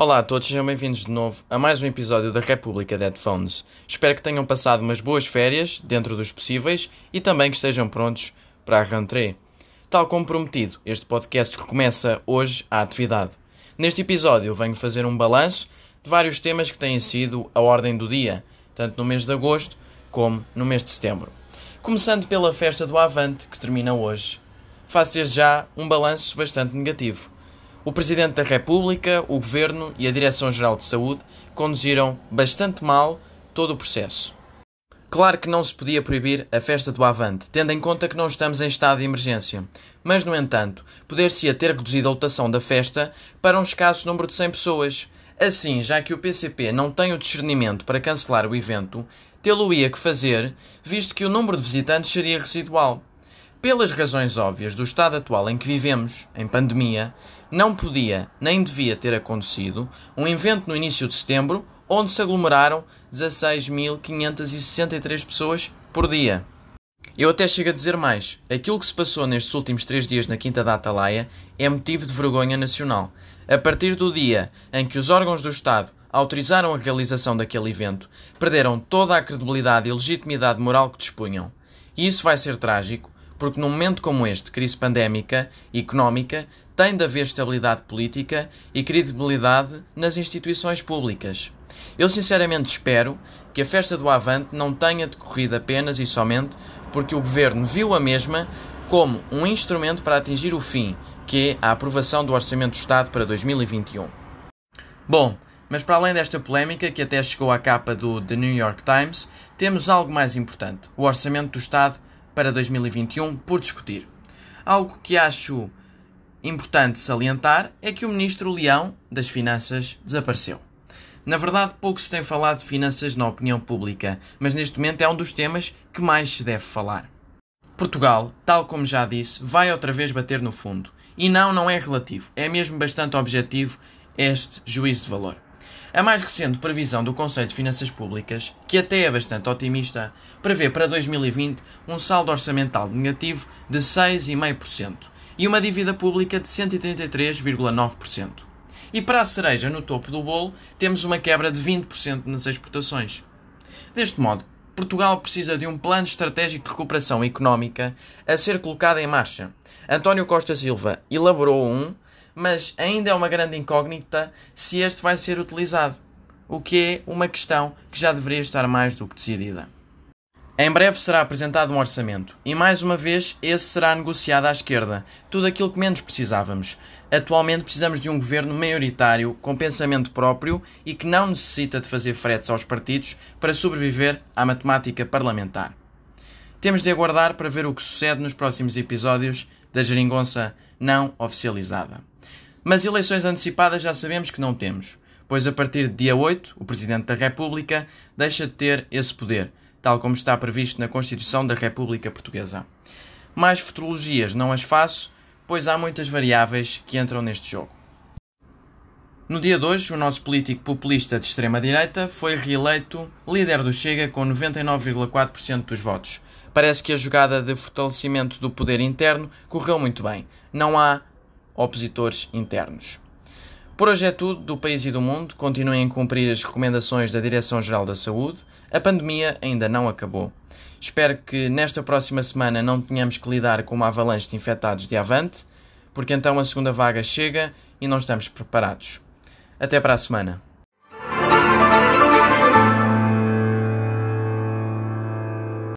Olá a todos, sejam bem-vindos de novo a mais um episódio da República de Headphones. Espero que tenham passado umas boas férias, dentro dos possíveis, e também que estejam prontos para a rentrée. Tal como prometido, este podcast recomeça hoje a atividade. Neste episódio venho fazer um balanço de vários temas que têm sido a ordem do dia, tanto no mês de agosto como no mês de setembro. Começando pela festa do Avante, que termina hoje. Faço desde já um balanço bastante negativo. O Presidente da República, o Governo e a Direção-Geral de Saúde conduziram bastante mal todo o processo. Claro que não se podia proibir a festa do Avante, tendo em conta que não estamos em estado de emergência. Mas, no entanto, poder-se-ia ter reduzido a lotação da festa para um escasso número de 100 pessoas. Assim, já que o PCP não tem o discernimento para cancelar o evento, tê-lo-ia que fazer, visto que o número de visitantes seria residual. Pelas razões óbvias do estado atual em que vivemos, em pandemia, não podia nem devia ter acontecido um evento no início de setembro onde se aglomeraram 16.563 pessoas por dia. Eu até chego a dizer mais. Aquilo que se passou nestes últimos três dias na Quinta da Atalaia é motivo de vergonha nacional. A partir do dia em que os órgãos do Estado autorizaram a realização daquele evento, perderam toda a credibilidade e legitimidade moral que dispunham. E isso vai ser trágico, porque num momento como este, crise pandémica e económica, tem de haver estabilidade política e credibilidade nas instituições públicas. Eu sinceramente espero que a festa do Avante não tenha decorrido apenas e somente porque o governo viu a mesma como um instrumento para atingir o fim, que é a aprovação do Orçamento do Estado para 2021. Bom, mas para além desta polémica, que até chegou à capa do The New York Times, temos algo mais importante: o Orçamento do Estado para 2021 por discutir. Algo que acho importante salientar é que o Ministro Leão das Finanças desapareceu. Na verdade, pouco se tem falado de finanças na opinião pública, mas neste momento é um dos temas que mais se deve falar. Portugal, tal como já disse, vai outra vez bater no fundo. E não, não é relativo, é mesmo bastante objetivo este juízo de valor. A mais recente previsão do Conselho de Finanças Públicas, que até é bastante otimista, prevê para 2020 um saldo orçamental negativo de 6,5% e uma dívida pública de 133,9%. E para a cereja no topo do bolo, temos uma quebra de 20% nas exportações. Deste modo, Portugal precisa de um plano estratégico de recuperação económica a ser colocado em marcha. António Costa Silva elaborou um, mas ainda é uma grande incógnita se este vai ser utilizado, o que é uma questão que já deveria estar mais do que decidida. Em breve será apresentado um orçamento e mais uma vez esse será negociado à esquerda, tudo aquilo que menos precisávamos. Atualmente precisamos de um governo maioritário, com pensamento próprio e que não necessita de fazer fretes aos partidos para sobreviver à matemática parlamentar. Temos de aguardar para ver o que sucede nos próximos episódios da geringonça não oficializada. Mas eleições antecipadas já sabemos que não temos, pois a partir de dia 8 o Presidente da República deixa de ter esse poder tal como está previsto na Constituição da República Portuguesa. Mais futurologias não as faço, pois há muitas variáveis que entram neste jogo. No dia de hoje, o nosso político populista de extrema-direita foi reeleito líder do Chega com 99,4% dos votos. Parece que a jogada de fortalecimento do poder interno correu muito bem. Não há opositores internos. Por hoje é tudo do país e do mundo. Continuem a cumprir as recomendações da Direção-Geral da Saúde. A pandemia ainda não acabou. Espero que nesta próxima semana não tenhamos que lidar com uma avalanche de infectados de avante, porque então a segunda vaga chega e não estamos preparados. Até para a semana.